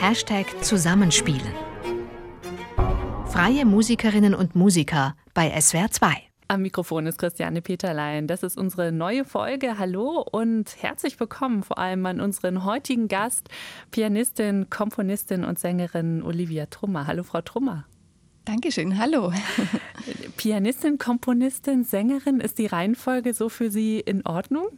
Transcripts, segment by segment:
Hashtag Zusammenspielen. Freie Musikerinnen und Musiker bei SWR 2. Am Mikrofon ist Christiane Peterlein. Das ist unsere neue Folge. Hallo und herzlich willkommen vor allem an unseren heutigen Gast, Pianistin, Komponistin und Sängerin Olivia Trummer. Hallo, Frau Trummer. Dankeschön, hallo. Pianistin, Komponistin, Sängerin, ist die Reihenfolge so für Sie in Ordnung?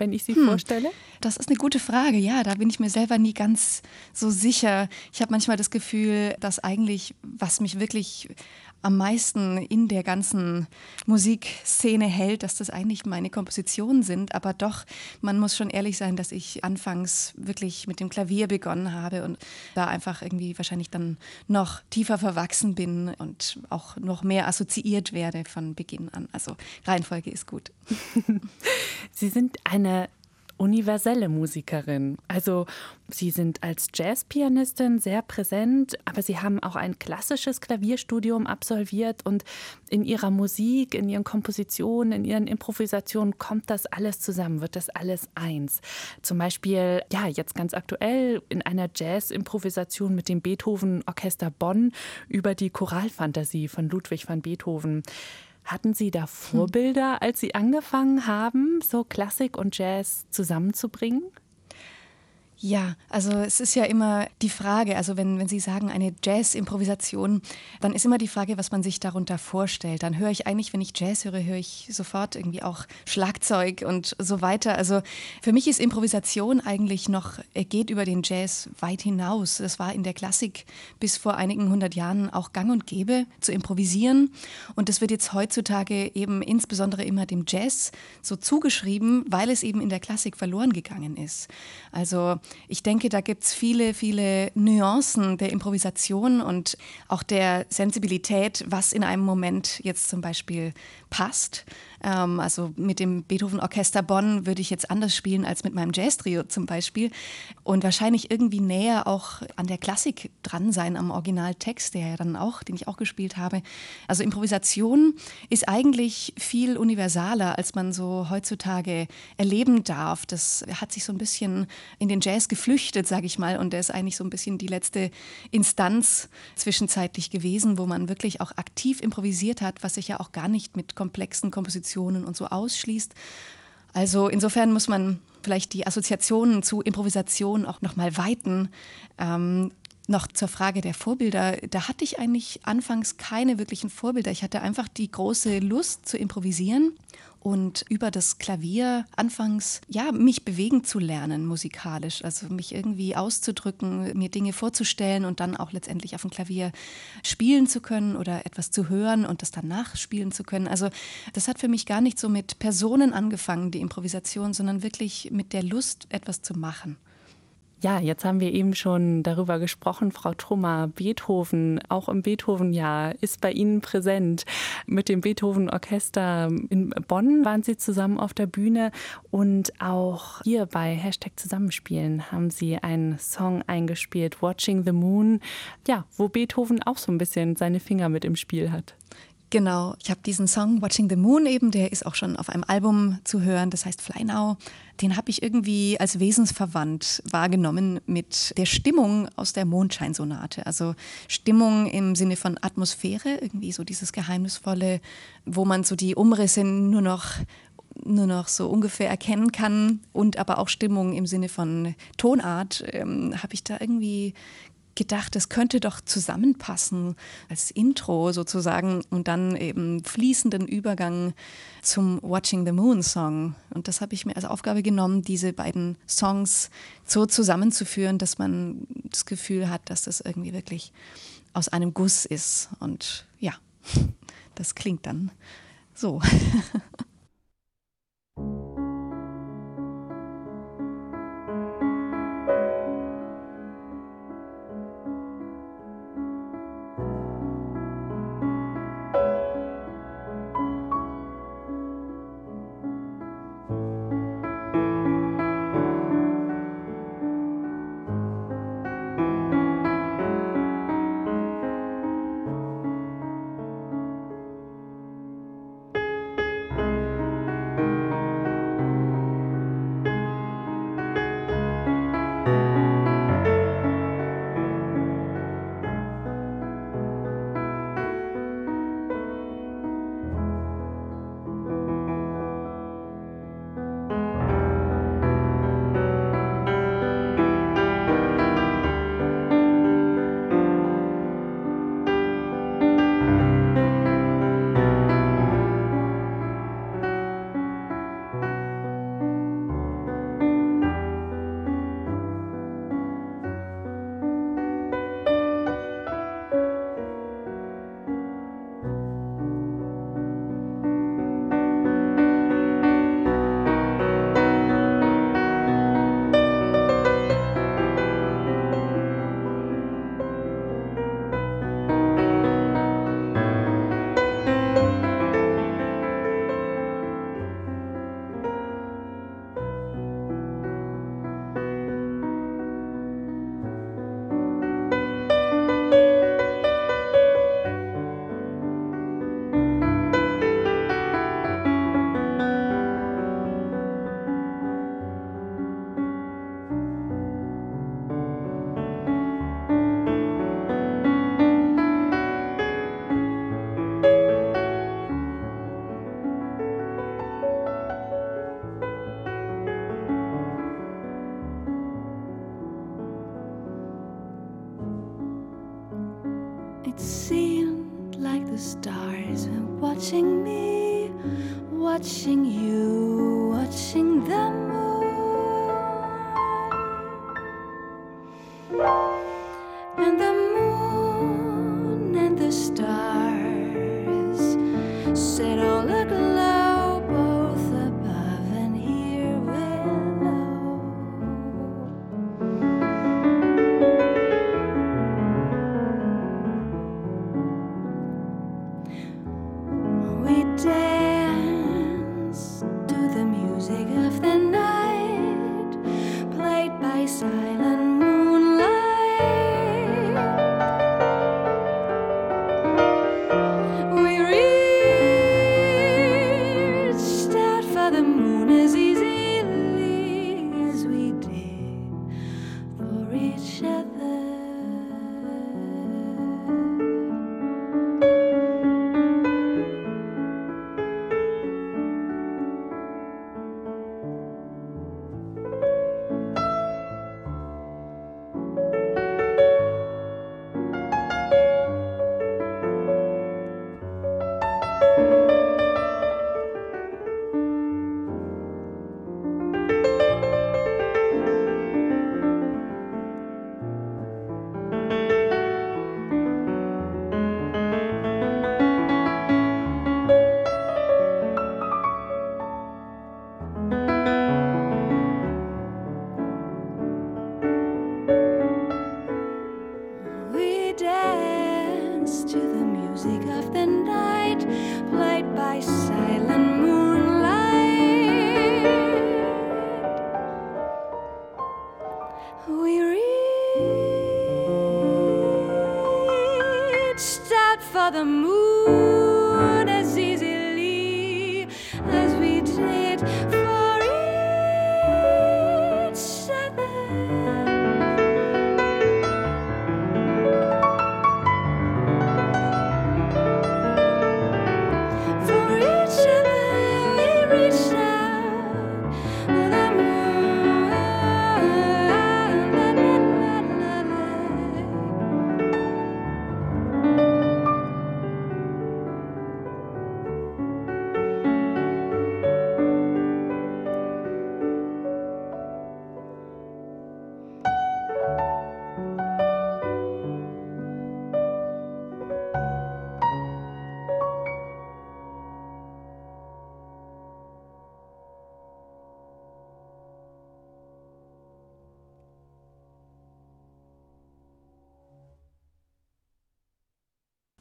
Wenn ich sie hm, vorstelle? Das ist eine gute Frage. Ja, da bin ich mir selber nie ganz so sicher. Ich habe manchmal das Gefühl, dass eigentlich, was mich wirklich am meisten in der ganzen Musikszene hält, dass das eigentlich meine Kompositionen sind. Aber doch, man muss schon ehrlich sein, dass ich anfangs wirklich mit dem Klavier begonnen habe und da einfach irgendwie wahrscheinlich dann noch tiefer verwachsen bin und auch noch mehr assoziiert werde von Beginn an. Also Reihenfolge ist gut. Sie sind eine universelle Musikerin. Also Sie sind als Jazzpianistin sehr präsent, aber Sie haben auch ein klassisches Klavierstudium absolviert und in Ihrer Musik, in Ihren Kompositionen, in Ihren Improvisationen kommt das alles zusammen, wird das alles eins. Zum Beispiel, ja, jetzt ganz aktuell in einer Jazz-Improvisation mit dem Beethoven Orchester Bonn über die Choralfantasie von Ludwig van Beethoven. Hatten Sie da Vorbilder, als Sie angefangen haben, so Klassik und Jazz zusammenzubringen? Ja, also es ist ja immer die Frage, also wenn, wenn Sie sagen eine Jazz-Improvisation, dann ist immer die Frage, was man sich darunter vorstellt. Dann höre ich eigentlich, wenn ich Jazz höre, höre ich sofort irgendwie auch Schlagzeug und so weiter. Also für mich ist Improvisation eigentlich noch, geht über den Jazz weit hinaus. Das war in der Klassik bis vor einigen hundert Jahren auch gang und gäbe, zu improvisieren. Und das wird jetzt heutzutage eben insbesondere immer dem Jazz so zugeschrieben, weil es eben in der Klassik verloren gegangen ist. Also ich denke, da gibt es viele, viele Nuancen der Improvisation und auch der Sensibilität, was in einem Moment jetzt zum Beispiel passt. Ähm, also mit dem Beethoven Orchester Bonn würde ich jetzt anders spielen als mit meinem Jazz-Trio zum Beispiel. Und wahrscheinlich irgendwie näher auch an der Klassik dran sein, am Originaltext, der ja dann auch, den ich auch gespielt habe. Also Improvisation ist eigentlich viel universaler, als man so heutzutage erleben darf. Das hat sich so ein bisschen in den Jazz geflüchtet, sage ich mal. Und der ist eigentlich so ein bisschen die letzte Instanz zwischenzeitlich gewesen, wo man wirklich auch aktiv improvisiert hat, was sich ja auch gar nicht mit komplexen Kompositionen und so ausschließt. Also insofern muss man vielleicht die Assoziationen zu Improvisation auch nochmal weiten. Ähm, noch zur Frage der Vorbilder. Da hatte ich eigentlich anfangs keine wirklichen Vorbilder. Ich hatte einfach die große Lust zu improvisieren und über das Klavier anfangs ja mich bewegen zu lernen musikalisch, also mich irgendwie auszudrücken, mir Dinge vorzustellen und dann auch letztendlich auf dem Klavier spielen zu können oder etwas zu hören und das dann nachspielen zu können. Also das hat für mich gar nicht so mit Personen angefangen, die Improvisation, sondern wirklich mit der Lust etwas zu machen. Ja, jetzt haben wir eben schon darüber gesprochen, Frau Trummer. Beethoven, auch im Beethoven-Jahr, ist bei Ihnen präsent. Mit dem Beethoven-Orchester in Bonn waren Sie zusammen auf der Bühne und auch hier bei Hashtag Zusammenspielen haben Sie einen Song eingespielt, Watching the Moon, ja, wo Beethoven auch so ein bisschen seine Finger mit im Spiel hat. Genau, ich habe diesen Song Watching the Moon eben, der ist auch schon auf einem Album zu hören, das heißt Fly Now. Den habe ich irgendwie als wesensverwandt wahrgenommen mit der Stimmung aus der Mondscheinsonate. Also Stimmung im Sinne von Atmosphäre, irgendwie so dieses Geheimnisvolle, wo man so die Umrisse nur noch nur noch so ungefähr erkennen kann und aber auch Stimmung im Sinne von Tonart, ähm, habe ich da irgendwie gedacht, es könnte doch zusammenpassen als Intro sozusagen und dann eben fließenden Übergang zum Watching the Moon Song. Und das habe ich mir als Aufgabe genommen, diese beiden Songs so zusammenzuführen, dass man das Gefühl hat, dass das irgendwie wirklich aus einem Guss ist. Und ja, das klingt dann so.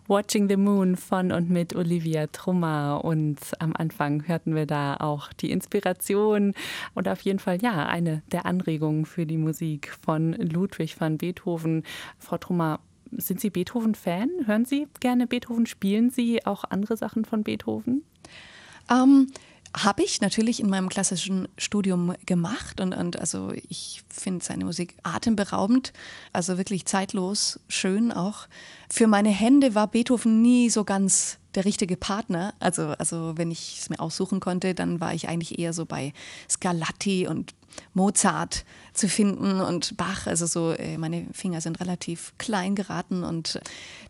Watching the Moon von und mit Olivia Trummer. Und am Anfang hörten wir da auch die Inspiration und auf jeden Fall ja eine der Anregungen für die Musik von Ludwig van Beethoven. Frau Trummer, sind Sie Beethoven-Fan? Hören Sie gerne Beethoven? Spielen Sie auch andere Sachen von Beethoven? Ähm, habe ich natürlich in meinem klassischen Studium gemacht und, und also ich finde seine Musik atemberaubend, also wirklich zeitlos, schön auch. Für meine Hände war Beethoven nie so ganz der richtige Partner. Also, also wenn ich es mir aussuchen konnte, dann war ich eigentlich eher so bei Scarlatti und Mozart zu finden und Bach. Also so, äh, meine Finger sind relativ klein geraten und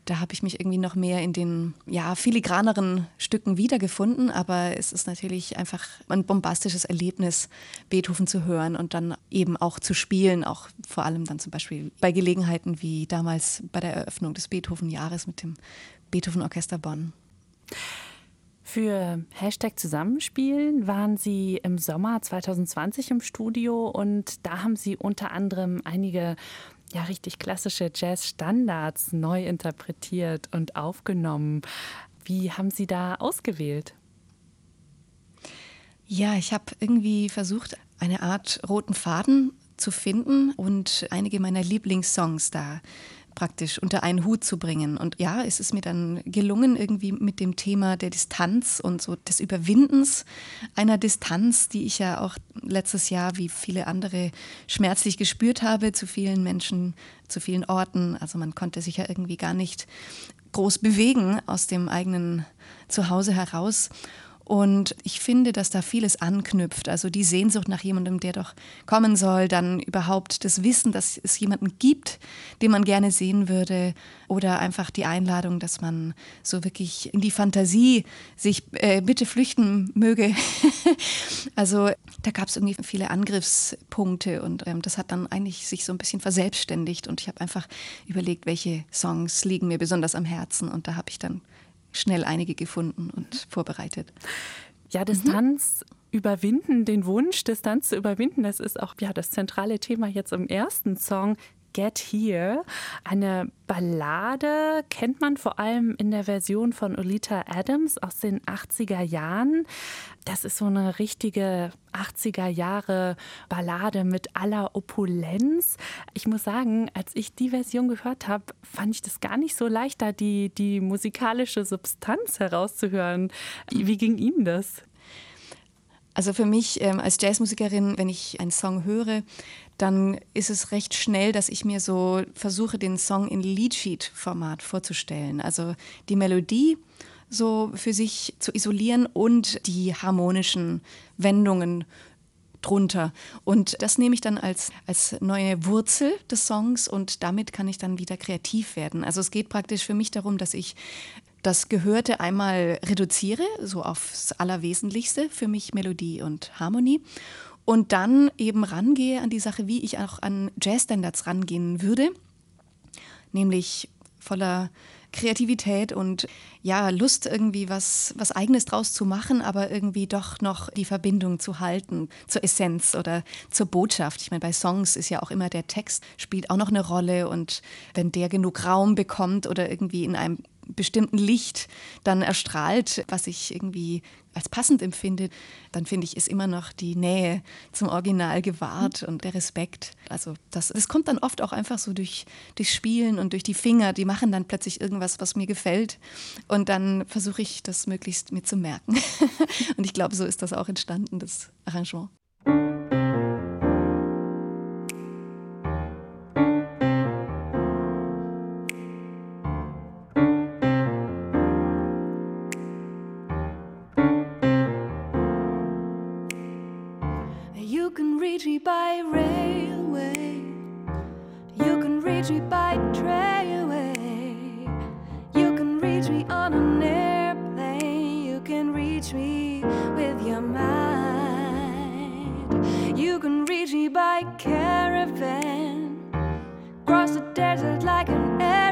da habe ich mich irgendwie noch mehr in den ja, filigraneren Stücken wiedergefunden. Aber es ist natürlich einfach ein bombastisches Erlebnis, Beethoven zu hören und dann eben auch zu spielen, auch vor allem dann zum Beispiel bei Gelegenheiten wie damals bei der Eröffnung des Beethoven-Jahres mit dem Beethoven-Orchester Bonn. Für Hashtag Zusammenspielen waren Sie im Sommer 2020 im Studio und da haben Sie unter anderem einige ja richtig klassische Jazz-Standards neu interpretiert und aufgenommen. Wie haben Sie da ausgewählt? Ja, ich habe irgendwie versucht, eine Art roten Faden zu finden und einige meiner Lieblingssongs da praktisch unter einen Hut zu bringen. Und ja, es ist mir dann gelungen, irgendwie mit dem Thema der Distanz und so des Überwindens einer Distanz, die ich ja auch letztes Jahr wie viele andere schmerzlich gespürt habe, zu vielen Menschen, zu vielen Orten. Also man konnte sich ja irgendwie gar nicht groß bewegen aus dem eigenen Zuhause heraus. Und ich finde, dass da vieles anknüpft. Also die Sehnsucht nach jemandem, der doch kommen soll, dann überhaupt das Wissen, dass es jemanden gibt, den man gerne sehen würde. Oder einfach die Einladung, dass man so wirklich in die Fantasie sich äh, bitte flüchten möge. also da gab es irgendwie viele Angriffspunkte und ähm, das hat dann eigentlich sich so ein bisschen verselbstständigt. Und ich habe einfach überlegt, welche Songs liegen mir besonders am Herzen. Und da habe ich dann schnell einige gefunden und vorbereitet. Ja, Distanz mhm. überwinden, den Wunsch, Distanz zu überwinden, das ist auch ja, das zentrale Thema jetzt im ersten Song. Get Here. Eine Ballade kennt man vor allem in der Version von Olita Adams aus den 80er Jahren. Das ist so eine richtige 80er Jahre Ballade mit aller Opulenz. Ich muss sagen, als ich die Version gehört habe, fand ich das gar nicht so leicht, da die, die musikalische Substanz herauszuhören. Wie ging Ihnen das? Also für mich ähm, als Jazzmusikerin, wenn ich einen Song höre, dann ist es recht schnell, dass ich mir so versuche, den Song in Leadsheet-Format vorzustellen. Also die Melodie so für sich zu isolieren und die harmonischen Wendungen drunter. Und das nehme ich dann als, als neue Wurzel des Songs und damit kann ich dann wieder kreativ werden. Also es geht praktisch für mich darum, dass ich das Gehörte einmal reduziere, so aufs Allerwesentlichste, für mich Melodie und Harmonie und dann eben rangehe an die Sache, wie ich auch an Jazzstandards rangehen würde, nämlich voller Kreativität und ja, Lust irgendwie was, was eigenes draus zu machen, aber irgendwie doch noch die Verbindung zu halten zur Essenz oder zur Botschaft. Ich meine, bei Songs ist ja auch immer der Text spielt auch noch eine Rolle und wenn der genug Raum bekommt oder irgendwie in einem bestimmten Licht dann erstrahlt, was ich irgendwie als passend empfinde, dann finde ich, ist immer noch die Nähe zum Original gewahrt und der Respekt. Also das, das kommt dann oft auch einfach so durch, durch Spielen und durch die Finger. Die machen dann plötzlich irgendwas, was mir gefällt. Und dann versuche ich das möglichst mir zu merken. und ich glaube, so ist das auch entstanden, das Arrangement. You can reach me by railway. You can reach me by railway. You can reach me on an airplane. You can reach me with your mind. You can reach me by caravan. Cross the desert like an air.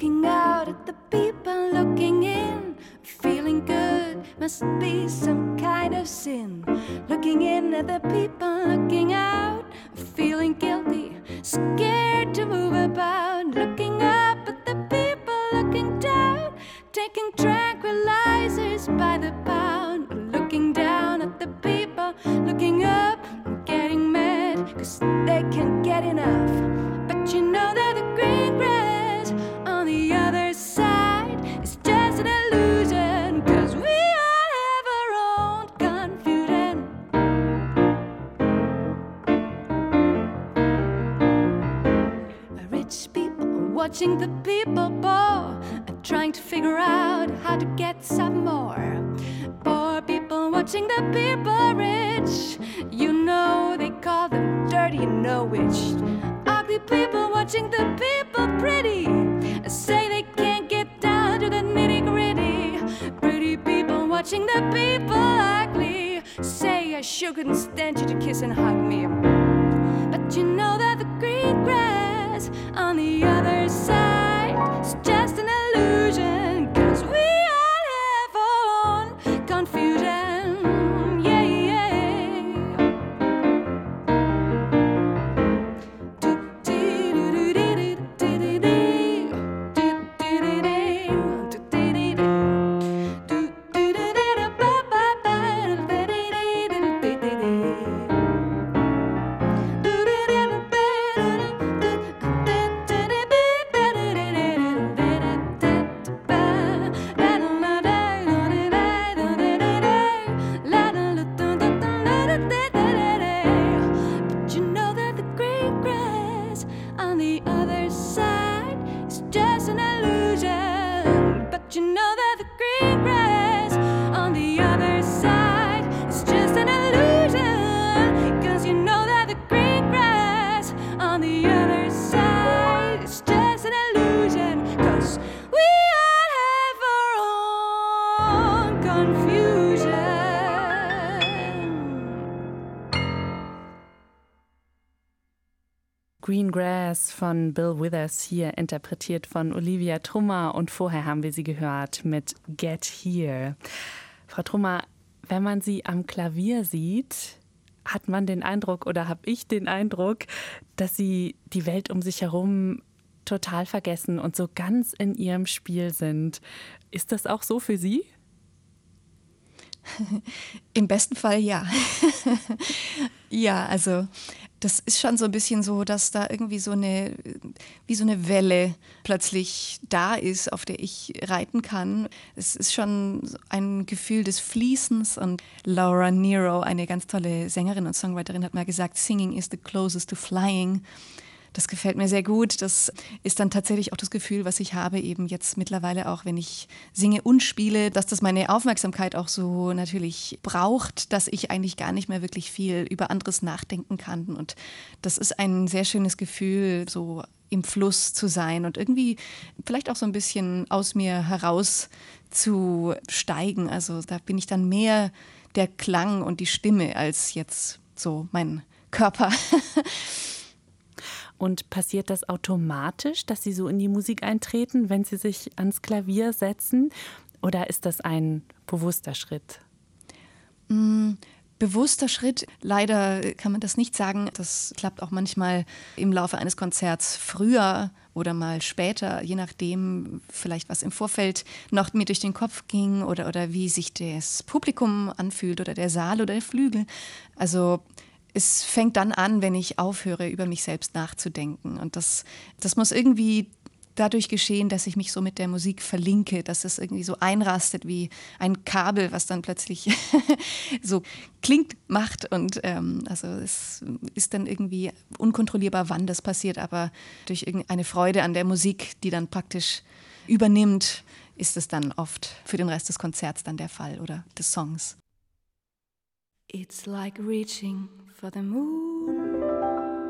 Looking out at the people looking in, feeling good must be some kind of sin. Looking in at the people looking out, feeling guilty, scared. von Bill Withers hier interpretiert von Olivia Trummer und vorher haben wir sie gehört mit Get Here. Frau Trummer, wenn man sie am Klavier sieht, hat man den Eindruck oder habe ich den Eindruck, dass sie die Welt um sich herum total vergessen und so ganz in ihrem Spiel sind. Ist das auch so für Sie? Im besten Fall ja. ja, also das ist schon so ein bisschen so, dass da irgendwie so eine, wie so eine Welle plötzlich da ist, auf der ich reiten kann. Es ist schon ein Gefühl des Fließens und Laura Nero, eine ganz tolle Sängerin und Songwriterin, hat mal gesagt, Singing is the closest to flying. Das gefällt mir sehr gut. Das ist dann tatsächlich auch das Gefühl, was ich habe, eben jetzt mittlerweile auch, wenn ich singe und spiele, dass das meine Aufmerksamkeit auch so natürlich braucht, dass ich eigentlich gar nicht mehr wirklich viel über anderes nachdenken kann. Und das ist ein sehr schönes Gefühl, so im Fluss zu sein und irgendwie vielleicht auch so ein bisschen aus mir heraus zu steigen. Also da bin ich dann mehr der Klang und die Stimme als jetzt so mein Körper. Und passiert das automatisch, dass Sie so in die Musik eintreten, wenn Sie sich ans Klavier setzen? Oder ist das ein bewusster Schritt? Mm, bewusster Schritt. Leider kann man das nicht sagen. Das klappt auch manchmal im Laufe eines Konzerts früher oder mal später, je nachdem, vielleicht was im Vorfeld noch mir durch den Kopf ging oder, oder wie sich das Publikum anfühlt oder der Saal oder der Flügel. Also es fängt dann an, wenn ich aufhöre, über mich selbst nachzudenken. Und das, das muss irgendwie dadurch geschehen, dass ich mich so mit der Musik verlinke, dass es irgendwie so einrastet wie ein Kabel, was dann plötzlich so klingt, macht. Und ähm, also es ist dann irgendwie unkontrollierbar, wann das passiert, aber durch irgendeine Freude an der Musik, die dann praktisch übernimmt, ist es dann oft für den Rest des Konzerts dann der Fall oder des Songs. It's like reaching for the moon.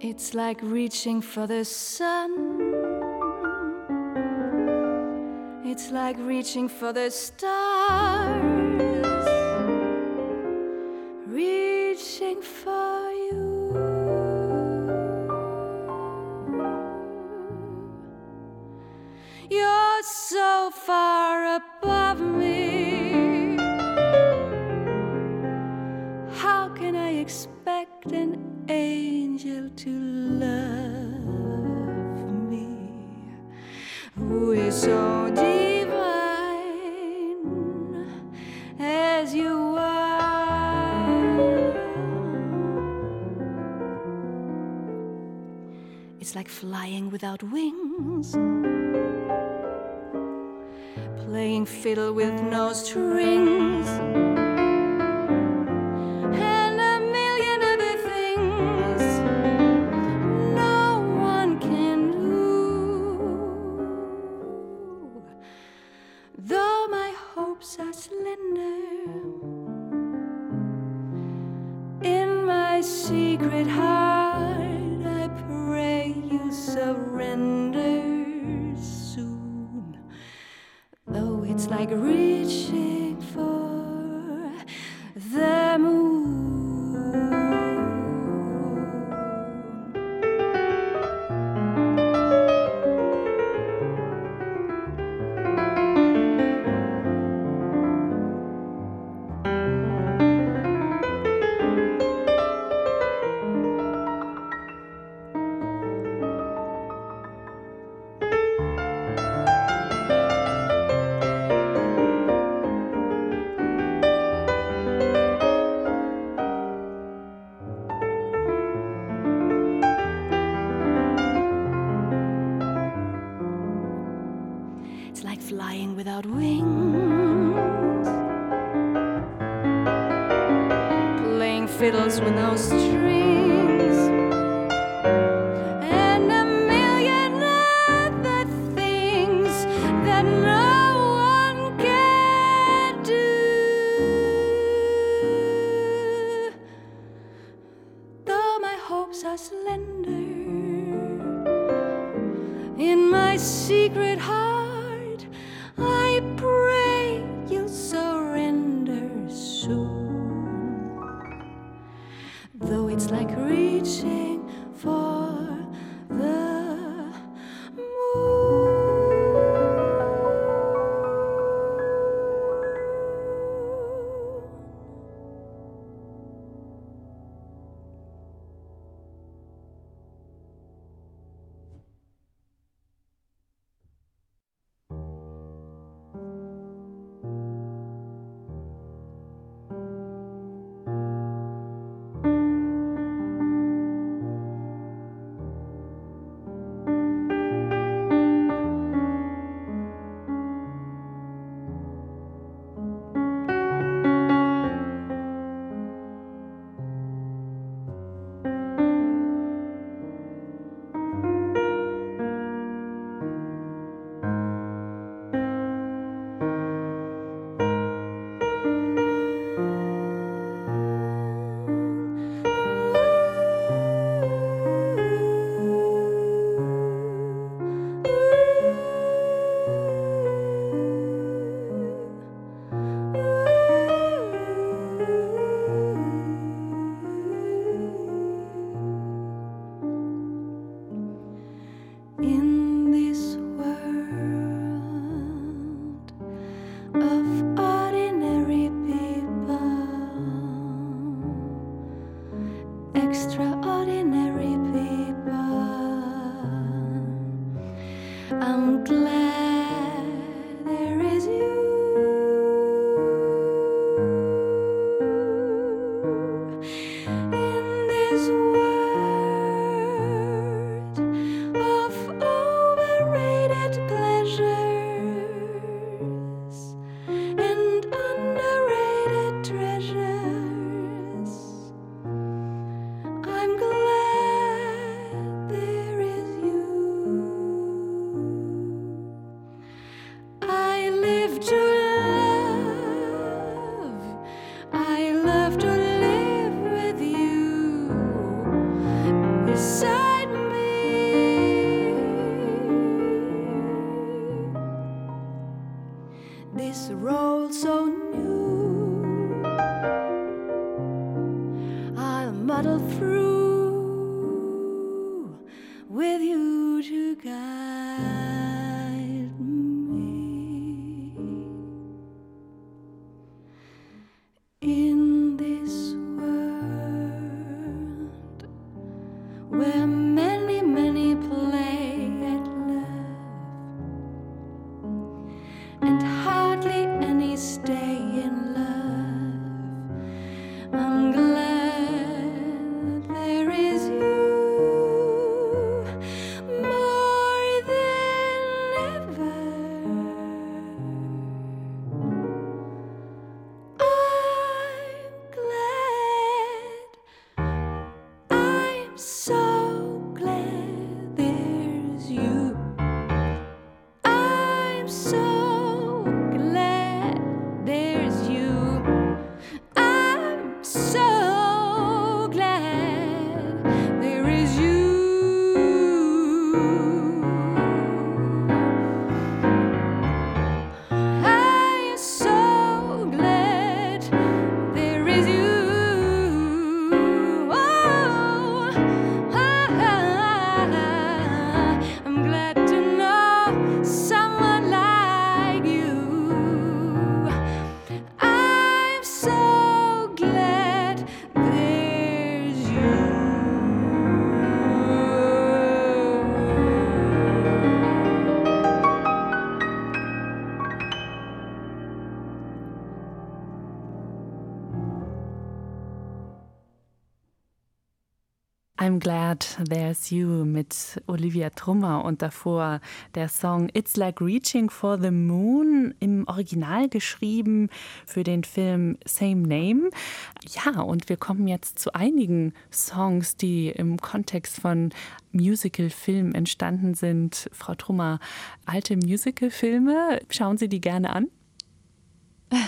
It's like reaching for the sun. It's like reaching for the stars. Reaching for you. You're so far above me. Expect an angel to love me who is so divine as you are? It's like flying without wings playing fiddle with no strings. I'm Glad There's You mit Olivia Trummer und davor der Song It's Like Reaching for the Moon im Original geschrieben für den Film Same Name. Ja, und wir kommen jetzt zu einigen Songs, die im Kontext von Musical-Filmen entstanden sind. Frau Trummer, alte Musical-Filme, schauen Sie die gerne an?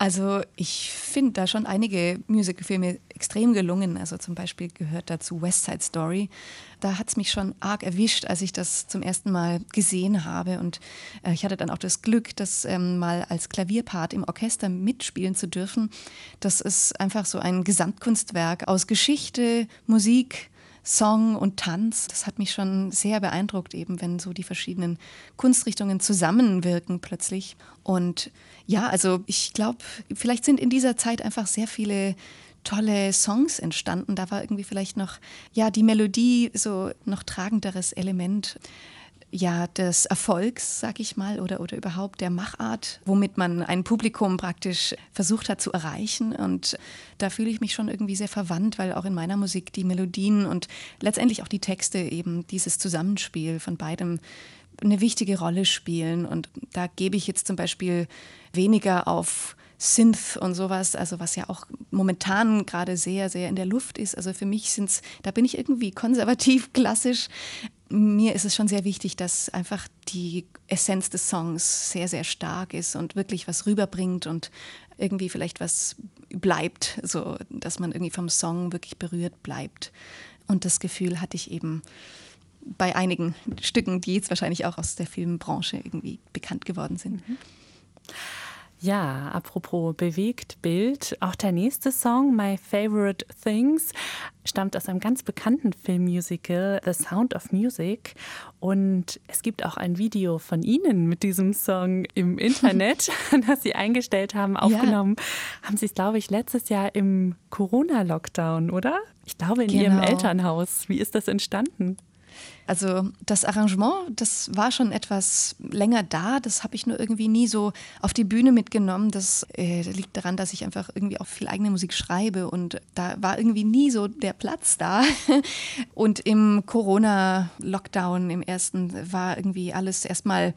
Also ich finde da schon einige Musicalfilme extrem gelungen. Also zum Beispiel gehört dazu West Side Story. Da hat es mich schon arg erwischt, als ich das zum ersten Mal gesehen habe. Und äh, ich hatte dann auch das Glück, das ähm, mal als Klavierpart im Orchester mitspielen zu dürfen. Das ist einfach so ein Gesamtkunstwerk aus Geschichte, Musik, Song und Tanz. Das hat mich schon sehr beeindruckt, eben wenn so die verschiedenen Kunstrichtungen zusammenwirken plötzlich. Und ja, also ich glaube, vielleicht sind in dieser Zeit einfach sehr viele tolle Songs entstanden. Da war irgendwie vielleicht noch, ja, die Melodie so noch tragenderes Element ja, des Erfolgs, sag ich mal, oder, oder überhaupt der Machart, womit man ein Publikum praktisch versucht hat zu erreichen. Und da fühle ich mich schon irgendwie sehr verwandt, weil auch in meiner Musik die Melodien und letztendlich auch die Texte eben dieses Zusammenspiel von beidem eine wichtige Rolle spielen. Und da gebe ich jetzt zum Beispiel weniger auf Synth und sowas, also was ja auch momentan gerade sehr, sehr in der Luft ist. Also für mich sind es, da bin ich irgendwie konservativ, klassisch. Mir ist es schon sehr wichtig, dass einfach die Essenz des Songs sehr, sehr stark ist und wirklich was rüberbringt und irgendwie vielleicht was bleibt, so dass man irgendwie vom Song wirklich berührt bleibt. Und das Gefühl hatte ich eben bei einigen Stücken, die jetzt wahrscheinlich auch aus der Filmbranche irgendwie bekannt geworden sind. Mhm. Ja, apropos bewegt Bild, auch der nächste Song, My Favorite Things, stammt aus einem ganz bekannten Filmmusical, The Sound of Music. Und es gibt auch ein Video von Ihnen mit diesem Song im Internet, das Sie eingestellt haben, aufgenommen. Ja. Haben Sie es, glaube ich, letztes Jahr im Corona-Lockdown, oder? Ich glaube, in genau. Ihrem Elternhaus. Wie ist das entstanden? Also das Arrangement, das war schon etwas länger da. Das habe ich nur irgendwie nie so auf die Bühne mitgenommen. Das äh, liegt daran, dass ich einfach irgendwie auch viel eigene Musik schreibe und da war irgendwie nie so der Platz da. Und im Corona-Lockdown, im ersten, war irgendwie alles erstmal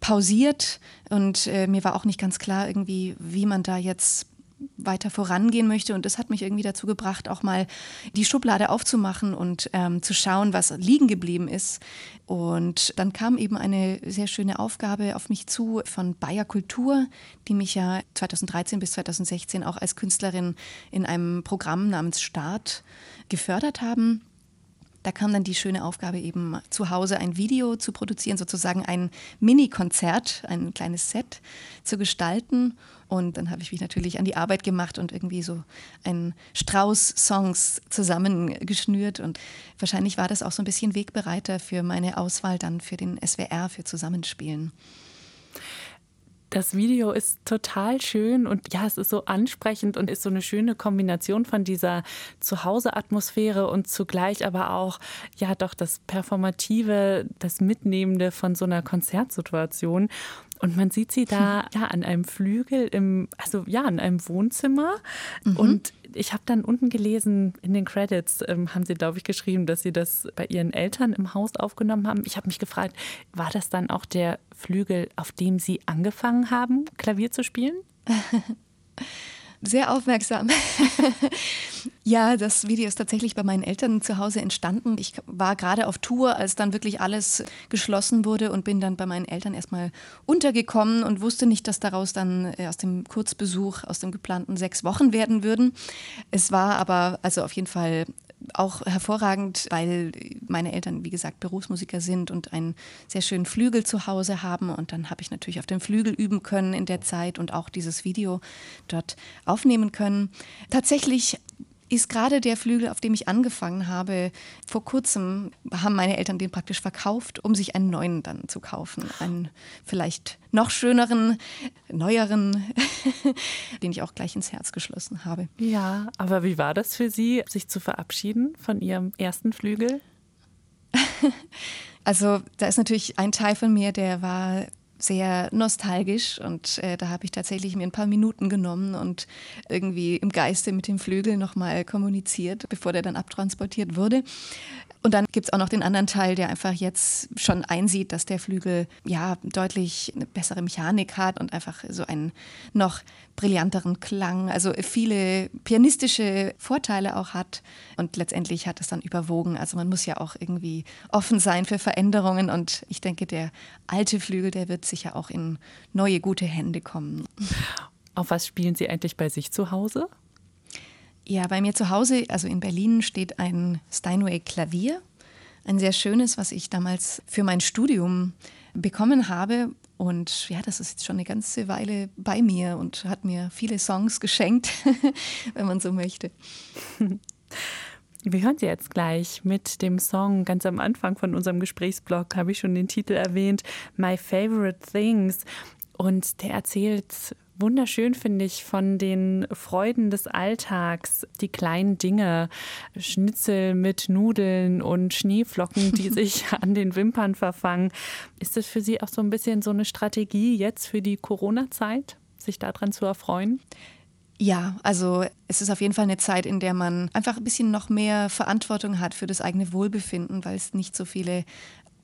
pausiert und äh, mir war auch nicht ganz klar irgendwie, wie man da jetzt weiter vorangehen möchte. Und das hat mich irgendwie dazu gebracht, auch mal die Schublade aufzumachen und ähm, zu schauen, was liegen geblieben ist. Und dann kam eben eine sehr schöne Aufgabe auf mich zu von Bayer Kultur, die mich ja 2013 bis 2016 auch als Künstlerin in einem Programm namens Start gefördert haben. Da kam dann die schöne Aufgabe, eben zu Hause ein Video zu produzieren, sozusagen ein Mini-Konzert, ein kleines Set zu gestalten. Und dann habe ich mich natürlich an die Arbeit gemacht und irgendwie so einen Strauß Songs zusammengeschnürt. Und wahrscheinlich war das auch so ein bisschen Wegbereiter für meine Auswahl dann für den SWR, für Zusammenspielen. Das Video ist total schön und ja, es ist so ansprechend und ist so eine schöne Kombination von dieser Zuhause-Atmosphäre und zugleich aber auch, ja, doch das Performative, das Mitnehmende von so einer Konzertsituation. Und man sieht sie da ja an einem Flügel im, also ja, in einem Wohnzimmer. Mhm. Und ich habe dann unten gelesen, in den Credits ähm, haben sie, glaube ich, geschrieben, dass sie das bei ihren Eltern im Haus aufgenommen haben. Ich habe mich gefragt, war das dann auch der Flügel, auf dem sie angefangen haben, Klavier zu spielen? Sehr aufmerksam. ja, das Video ist tatsächlich bei meinen Eltern zu Hause entstanden. Ich war gerade auf Tour, als dann wirklich alles geschlossen wurde und bin dann bei meinen Eltern erstmal untergekommen und wusste nicht, dass daraus dann äh, aus dem Kurzbesuch, aus dem geplanten sechs Wochen werden würden. Es war aber also auf jeden Fall auch hervorragend, weil meine Eltern, wie gesagt, Berufsmusiker sind und einen sehr schönen Flügel zu Hause haben. Und dann habe ich natürlich auf dem Flügel üben können in der Zeit und auch dieses Video dort aufnehmen können. Tatsächlich ist gerade der Flügel, auf dem ich angefangen habe, vor kurzem haben meine Eltern den praktisch verkauft, um sich einen neuen dann zu kaufen. Einen vielleicht noch schöneren, neueren, den ich auch gleich ins Herz geschlossen habe. Ja, aber wie war das für Sie, sich zu verabschieden von Ihrem ersten Flügel? Also da ist natürlich ein Teil von mir, der war sehr nostalgisch und äh, da habe ich tatsächlich mir ein paar Minuten genommen und irgendwie im Geiste mit dem Flügel nochmal kommuniziert, bevor der dann abtransportiert wurde. Und dann gibt es auch noch den anderen Teil, der einfach jetzt schon einsieht, dass der Flügel ja deutlich eine bessere Mechanik hat und einfach so einen noch brillanteren Klang, also viele pianistische Vorteile auch hat. Und letztendlich hat es dann überwogen. Also man muss ja auch irgendwie offen sein für Veränderungen. Und ich denke, der alte Flügel, der wird sicher auch in neue, gute Hände kommen. Auf was spielen Sie eigentlich bei sich zu Hause? Ja, bei mir zu Hause, also in Berlin, steht ein Steinway-Klavier. Ein sehr schönes, was ich damals für mein Studium bekommen habe. Und ja, das ist jetzt schon eine ganze Weile bei mir und hat mir viele Songs geschenkt, wenn man so möchte. Wir hören sie jetzt gleich mit dem Song. Ganz am Anfang von unserem Gesprächsblog habe ich schon den Titel erwähnt, My Favorite Things. Und der erzählt wunderschön, finde ich, von den Freuden des Alltags, die kleinen Dinge, Schnitzel mit Nudeln und Schneeflocken, die sich an den Wimpern verfangen. Ist das für Sie auch so ein bisschen so eine Strategie jetzt für die Corona-Zeit, sich daran zu erfreuen? Ja, also es ist auf jeden Fall eine Zeit, in der man einfach ein bisschen noch mehr Verantwortung hat für das eigene Wohlbefinden, weil es nicht so viele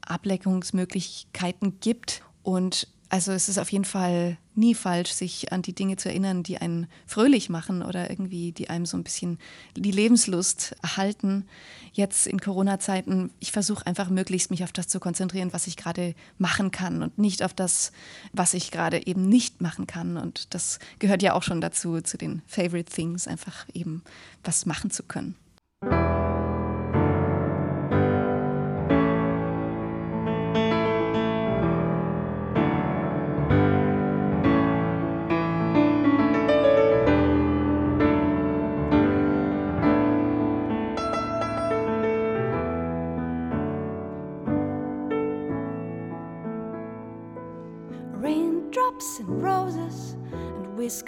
Ableckungsmöglichkeiten gibt. Und also es ist auf jeden Fall nie falsch, sich an die Dinge zu erinnern, die einen fröhlich machen oder irgendwie, die einem so ein bisschen die Lebenslust erhalten. Jetzt in Corona-Zeiten, ich versuche einfach möglichst mich auf das zu konzentrieren, was ich gerade machen kann und nicht auf das, was ich gerade eben nicht machen kann. Und das gehört ja auch schon dazu, zu den Favorite Things, einfach eben was machen zu können.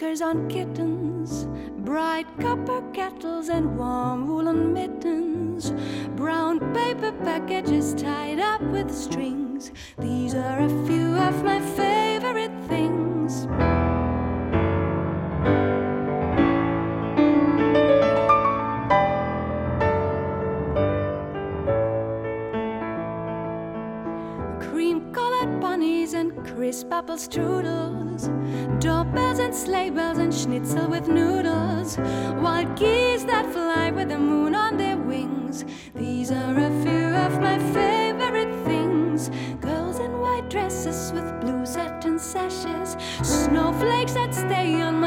whiskers on kittens, bright copper kettles and warm woolen mittens, brown paper packages tied up with strings. These are a few of my favorite things. Cream colored bunnies and crisp apple strudel Door doorbells and sleigh bells and schnitzel with noodles, wild geese that fly with the moon on their wings. These are a few of my favorite things. Girls in white dresses with blue satin sashes, snowflakes that stay on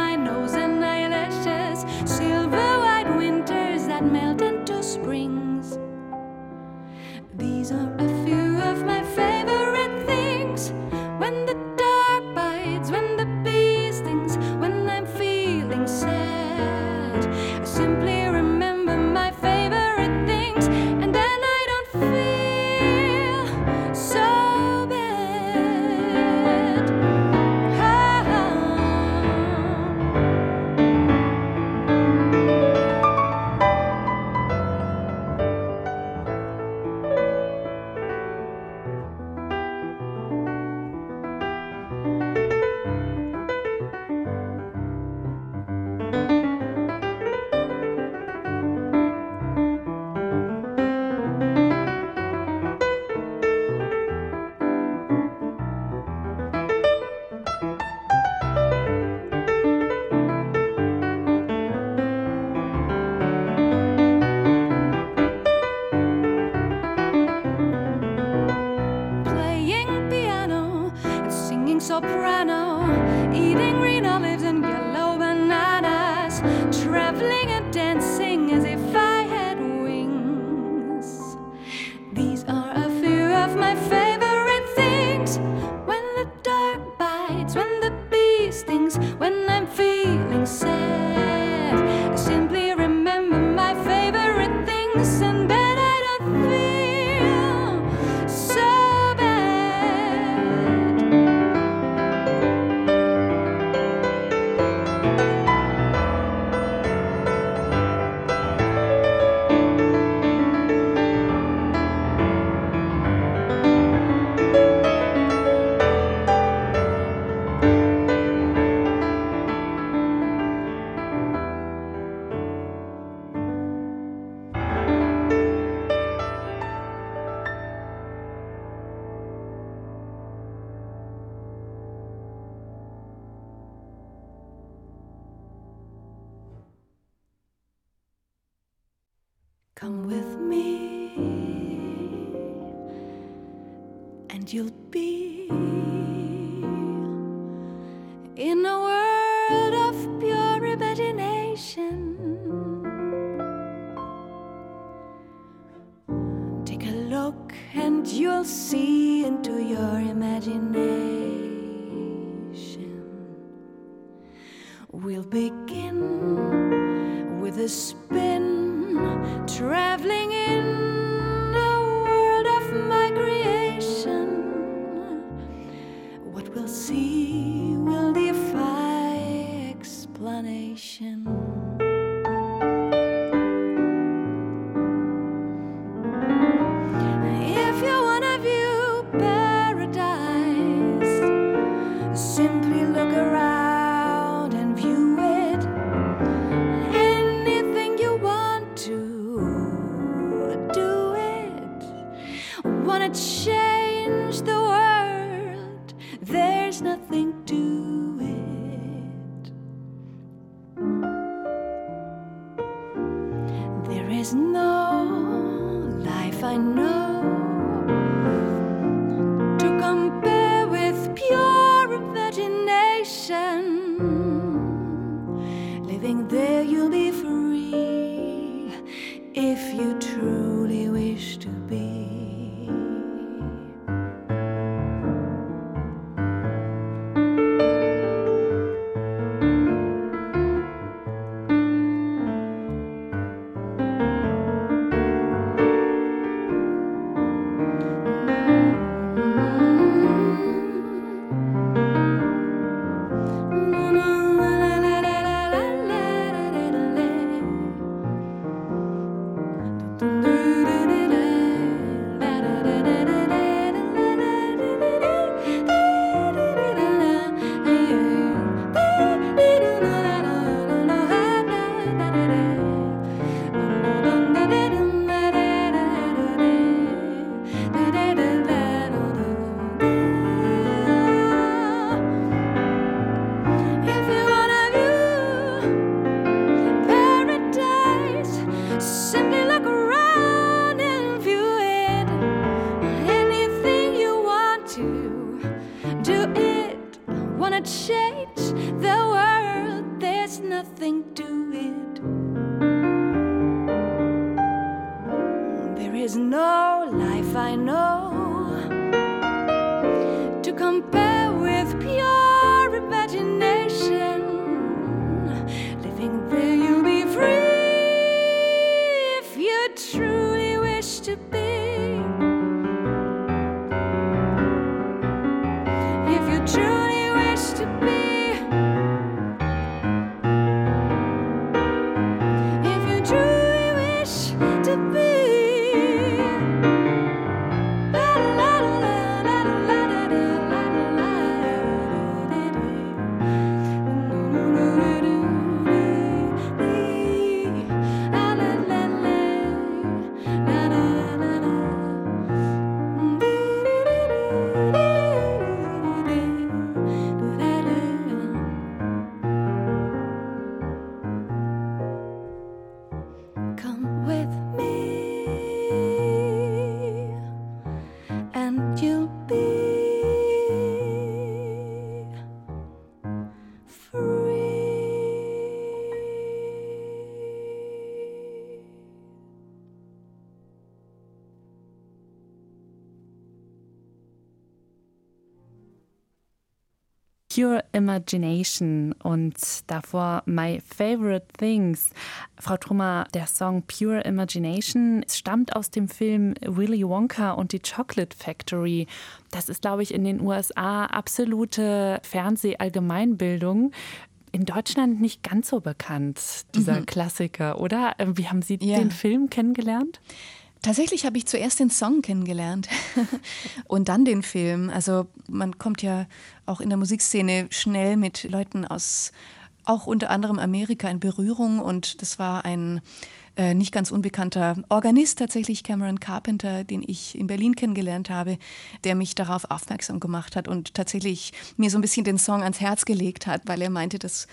Pure Imagination und davor My Favorite Things. Frau Trummer, der Song Pure Imagination stammt aus dem Film Willy Wonka und die Chocolate Factory. Das ist, glaube ich, in den USA absolute Fernsehallgemeinbildung. In Deutschland nicht ganz so bekannt, dieser Klassiker, oder? Wie haben Sie Ja. den Film kennengelernt? Tatsächlich habe ich zuerst den Song kennengelernt und dann den Film. Also man kommt ja auch in der Musikszene schnell mit Leuten aus auch unter anderem Amerika in Berührung und das war ein äh, nicht ganz unbekannter Organist tatsächlich, Cameron Carpenter, den ich in Berlin kennengelernt habe, der mich darauf aufmerksam gemacht hat und tatsächlich mir so ein bisschen den Song ans Herz gelegt hat, weil er meinte, das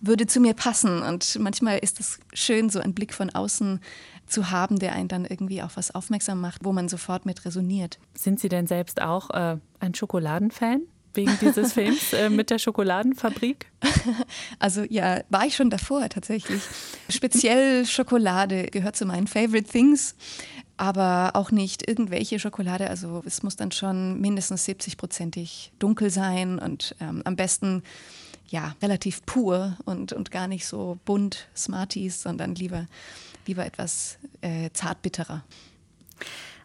würde zu mir passen. Und manchmal ist es schön, so einen Blick von außen zu haben, der einen dann irgendwie auf was aufmerksam macht, wo man sofort mit resoniert. Sind Sie denn selbst auch äh, ein Schokoladenfan? Wegen dieses Films äh, mit der Schokoladenfabrik? Also ja, war ich schon davor tatsächlich. Speziell Schokolade gehört zu meinen Favorite Things, aber auch nicht irgendwelche Schokolade. Also es muss dann schon mindestens 70-prozentig dunkel sein und ähm, am besten ja relativ pur und, und gar nicht so bunt Smarties, sondern lieber, lieber etwas äh, zartbitterer.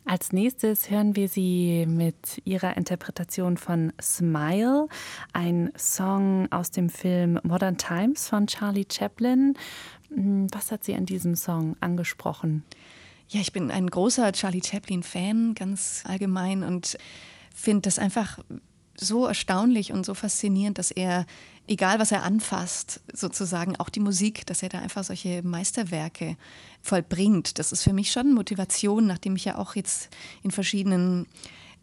Als nächstes hören wir Sie mit ihrer Interpretation von Smile, ein Song aus dem Film Modern Times von Charlie Chaplin. Hm, Was hat Sie an diesem Song angesprochen? Ja, ich bin ein großer Charlie Chaplin-Fan, ganz allgemein, und finde das einfach so erstaunlich und so faszinierend, dass er, egal was er anfasst, sozusagen auch die Musik, dass er da einfach solche Meisterwerke vollbringt. Das ist für mich schon Motivation, nachdem ich ja auch jetzt in verschiedenen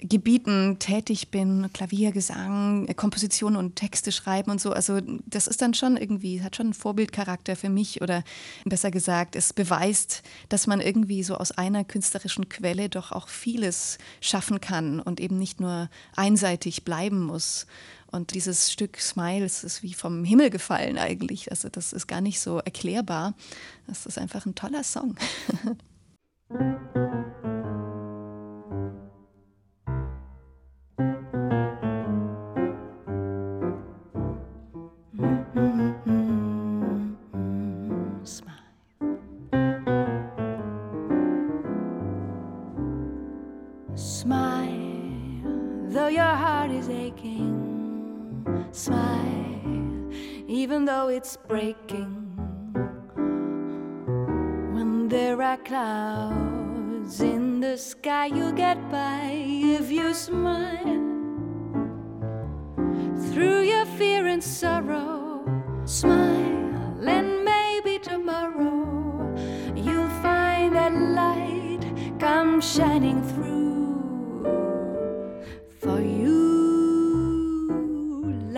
Gebieten tätig bin, Klavier, Gesang, Komposition und Texte schreiben und so. Also das ist dann schon irgendwie, hat schon einen Vorbildcharakter für mich oder besser gesagt, es beweist, dass man irgendwie so aus einer künstlerischen Quelle doch auch vieles schaffen kann und eben nicht nur einseitig bleiben muss. Und dieses Stück Smiles ist wie vom Himmel gefallen eigentlich. Also das ist gar nicht so erklärbar. Das ist einfach ein toller Song. it's breaking. When there are clouds in the sky, you'll get by if you smile. Through your fear and sorrow, smile, and maybe tomorrow you'll find that light come shining through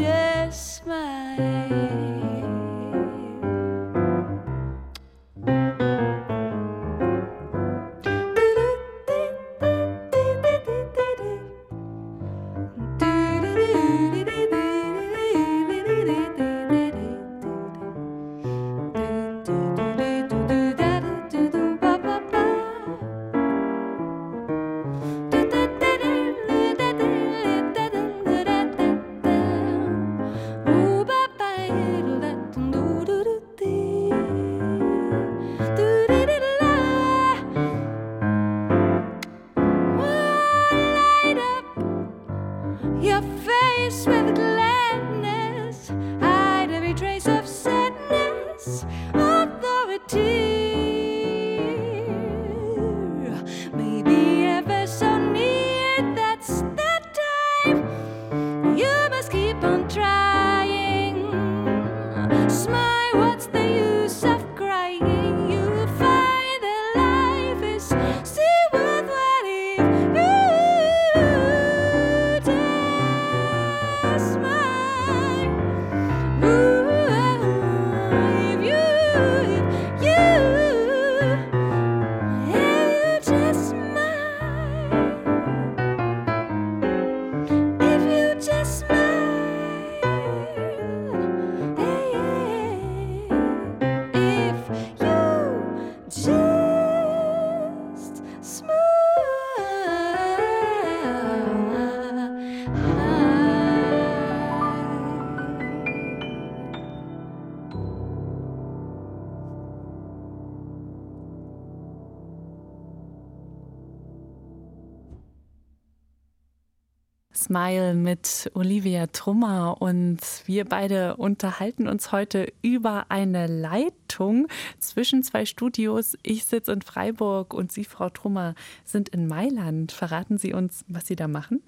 You Smile mit Olivia Trummer und wir beide unterhalten uns heute über eine Leitung zwischen zwei Studios. Ich sitze in Freiburg und Sie, Frau Trummer, sind in Mailand. Verraten Sie uns, was Sie da machen?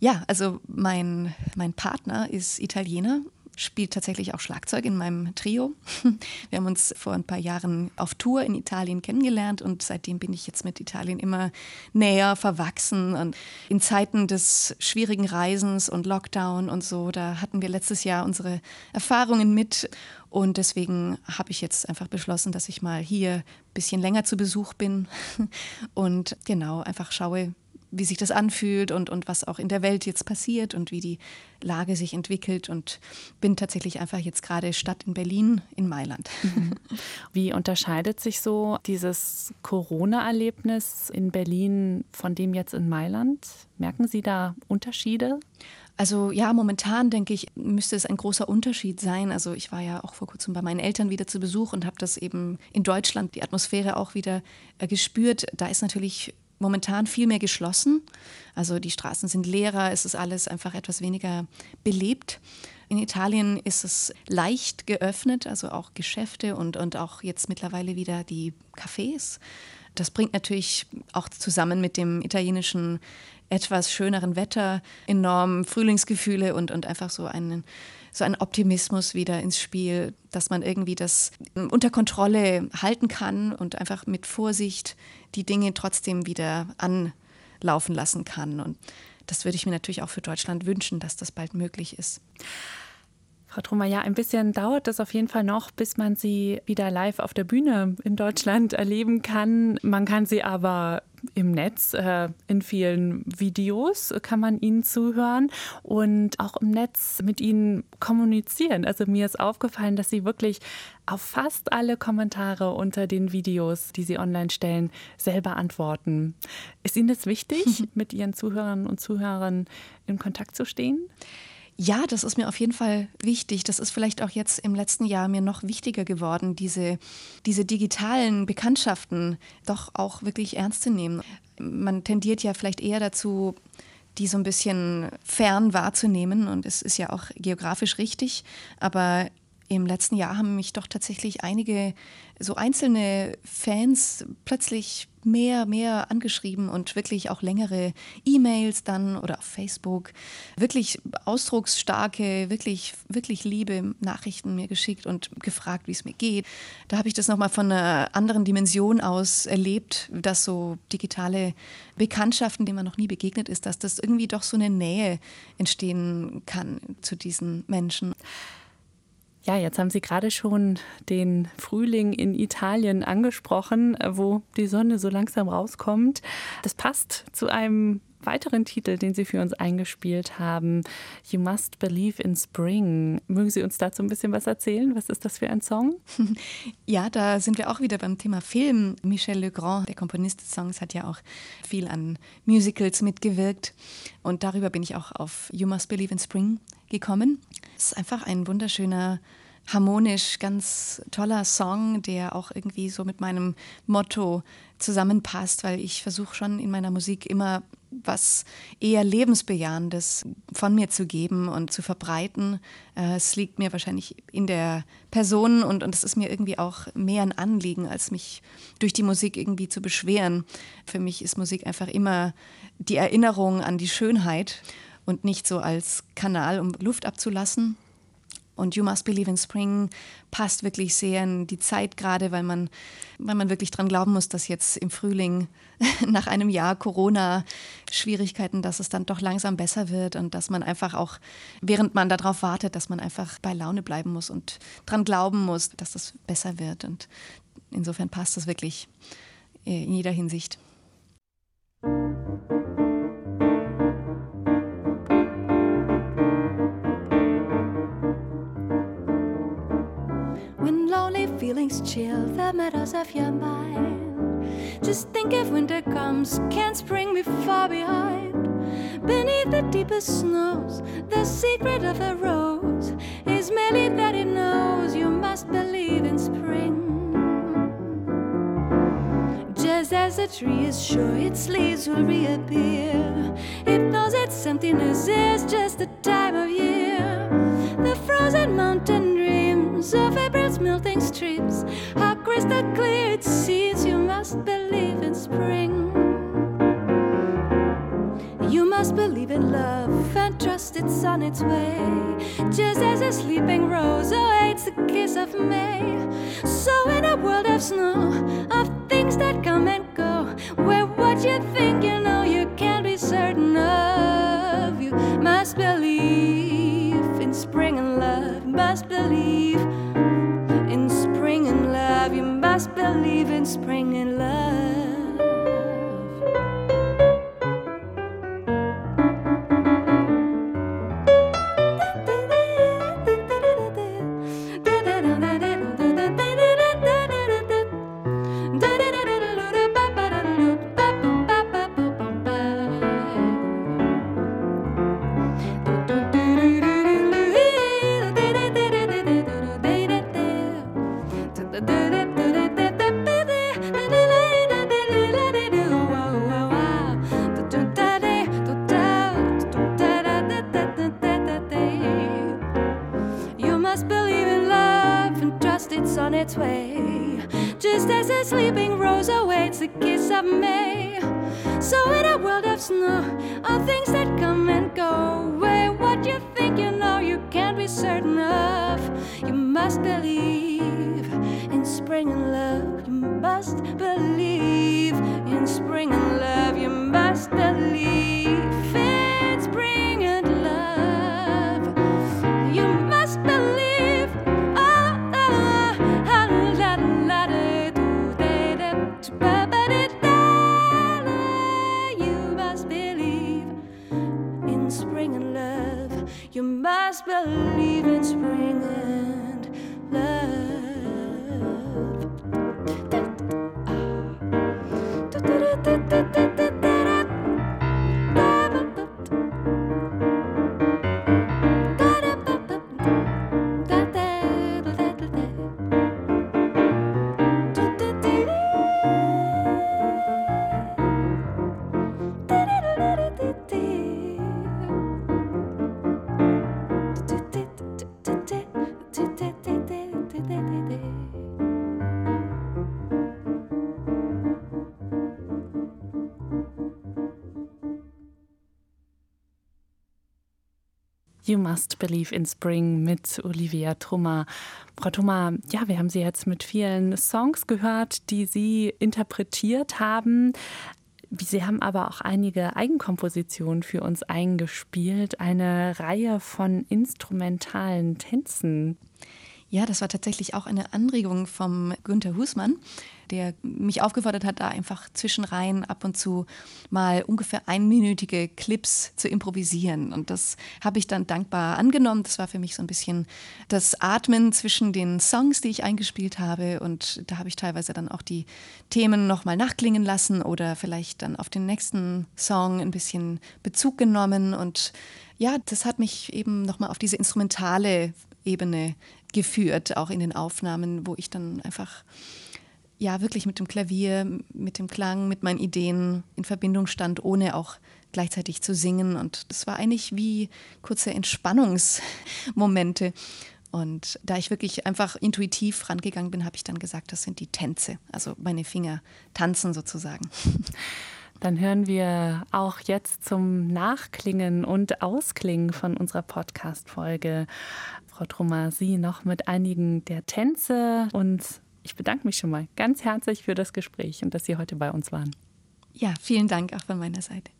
Ja, also mein, mein Partner ist Italiener, spielt tatsächlich auch Schlagzeug in meinem Trio. Wir haben uns vor ein paar Jahren auf Tour in Italien kennengelernt und seitdem bin ich jetzt mit Italien immer näher verwachsen. Und in Zeiten des schwierigen Reisens und Lockdown und so, da hatten wir letztes Jahr unsere Erfahrungen mit und deswegen habe ich jetzt einfach beschlossen, dass ich mal hier ein bisschen länger zu Besuch bin und genau einfach schaue, wie sich das anfühlt und, und was auch in der Welt jetzt passiert und wie die Lage sich entwickelt. Und bin tatsächlich einfach jetzt gerade Stadt in Berlin in Mailand. Wie unterscheidet sich so dieses Corona-Erlebnis in Berlin von dem jetzt in Mailand? Merken Sie da Unterschiede? Also ja, momentan denke ich, müsste es ein großer Unterschied sein. Also ich war ja auch vor kurzem bei meinen Eltern wieder zu Besuch und habe das eben in Deutschland, die Atmosphäre auch wieder äh, gespürt. Da ist natürlich momentan viel mehr geschlossen. Also die Straßen sind leerer, es ist alles einfach etwas weniger belebt. In Italien ist es leicht geöffnet, also auch Geschäfte und, und auch jetzt mittlerweile wieder die Cafés. Das bringt natürlich auch zusammen mit dem italienischen etwas schöneren Wetter enorm Frühlingsgefühle und, und einfach so einen, so einen Optimismus wieder ins Spiel, dass man irgendwie das unter Kontrolle halten kann und einfach mit Vorsicht die Dinge trotzdem wieder anlaufen lassen kann. Und das würde ich mir natürlich auch für Deutschland wünschen, dass das bald möglich ist. Frau Trummer, ja, ein bisschen dauert es auf jeden Fall noch, bis man sie wieder live auf der Bühne in Deutschland erleben kann. Man kann sie aber im Netz, äh, in vielen Videos kann man ihnen zuhören und auch im Netz mit ihnen kommunizieren. Also mir ist aufgefallen, dass sie wirklich auf fast alle Kommentare unter den Videos, die sie online stellen, selber antworten. Ist Ihnen das wichtig, mit Ihren Zuhörern und Zuhörern in Kontakt zu stehen? Ja, das ist mir auf jeden Fall wichtig. Das ist vielleicht auch jetzt im letzten Jahr mir noch wichtiger geworden, diese, diese digitalen Bekanntschaften doch auch wirklich ernst zu nehmen. Man tendiert ja vielleicht eher dazu, die so ein bisschen fern wahrzunehmen und es ist ja auch geografisch richtig, aber im letzten Jahr haben mich doch tatsächlich einige so einzelne Fans plötzlich mehr, mehr angeschrieben und wirklich auch längere E-Mails dann oder auf Facebook, wirklich ausdrucksstarke, wirklich, wirklich liebe Nachrichten mir geschickt und gefragt, wie es mir geht. Da habe ich das nochmal von einer anderen Dimension aus erlebt, dass so digitale Bekanntschaften, denen man noch nie begegnet ist, dass das irgendwie doch so eine Nähe entstehen kann zu diesen Menschen. Ja, jetzt haben Sie gerade schon den Frühling in Italien angesprochen, wo die Sonne so langsam rauskommt. Das passt zu einem weiteren Titel, den Sie für uns eingespielt haben. You Must Believe in Spring. Mögen Sie uns dazu ein bisschen was erzählen? Was ist das für ein Song? Ja, da sind wir auch wieder beim Thema Film. Michel Legrand, der Komponist des Songs, hat ja auch viel an Musicals mitgewirkt. Und darüber bin ich auch auf You Must Believe in Spring gekommen. Es ist einfach ein wunderschöner harmonisch ganz toller Song, der auch irgendwie so mit meinem Motto zusammenpasst, weil ich versuche schon in meiner Musik immer was eher lebensbejahendes von mir zu geben und zu verbreiten. Äh, es liegt mir wahrscheinlich in der Person und, und es ist mir irgendwie auch mehr ein Anliegen, als mich durch die Musik irgendwie zu beschweren. Für mich ist Musik einfach immer die Erinnerung an die Schönheit und nicht so als Kanal, um Luft abzulassen. Und You Must Believe in Spring passt wirklich sehr in die Zeit gerade, weil man, weil man wirklich dran glauben muss, dass jetzt im Frühling nach einem Jahr Corona-Schwierigkeiten, dass es dann doch langsam besser wird und dass man einfach auch, während man darauf wartet, dass man einfach bei Laune bleiben muss und dran glauben muss, dass es besser wird. Und insofern passt das wirklich äh, in jeder Hinsicht. Feelings chill the meadows of your mind. Just think if winter comes, can't spring be far behind? Beneath the deepest snows, the secret of a rose is merely that it knows you must believe in spring. Just as a tree is sure its leaves will reappear, it knows its emptiness is just the time of year. The frozen mountain dreams of April's melting streams, how crystal clear it seems. You must believe in spring. You must believe in love and trust it's on its way. Just as a sleeping rose awaits the kiss of May. So, in a world of snow, of things that come and go, where what you think you know you can't be certain of, you must believe in spring and love, must believe must believe in spring and You Must Believe in Spring mit Olivia Trummer. Frau Trummer, ja, wir haben Sie jetzt mit vielen Songs gehört, die Sie interpretiert haben. Sie haben aber auch einige Eigenkompositionen für uns eingespielt, eine Reihe von instrumentalen Tänzen. Ja, das war tatsächlich auch eine Anregung vom Günther Husmann, der mich aufgefordert hat, da einfach zwischenrein ab und zu mal ungefähr einminütige Clips zu improvisieren. Und das habe ich dann dankbar angenommen. Das war für mich so ein bisschen das Atmen zwischen den Songs, die ich eingespielt habe. Und da habe ich teilweise dann auch die Themen nochmal nachklingen lassen oder vielleicht dann auf den nächsten Song ein bisschen Bezug genommen. Und ja, das hat mich eben nochmal auf diese instrumentale Ebene geführt, auch in den Aufnahmen, wo ich dann einfach ja wirklich mit dem Klavier, mit dem Klang, mit meinen Ideen in Verbindung stand, ohne auch gleichzeitig zu singen. Und das war eigentlich wie kurze Entspannungsmomente. Und da ich wirklich einfach intuitiv rangegangen bin, habe ich dann gesagt, das sind die Tänze. Also meine Finger tanzen sozusagen. Dann hören wir auch jetzt zum Nachklingen und Ausklingen von unserer Podcast-Folge Frau Trummer, Sie noch mit einigen der Tänze. Und ich bedanke mich schon mal ganz herzlich für das Gespräch und dass Sie heute bei uns waren. Ja, vielen Dank auch von meiner Seite.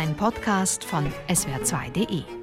Ein Podcast von swr2.de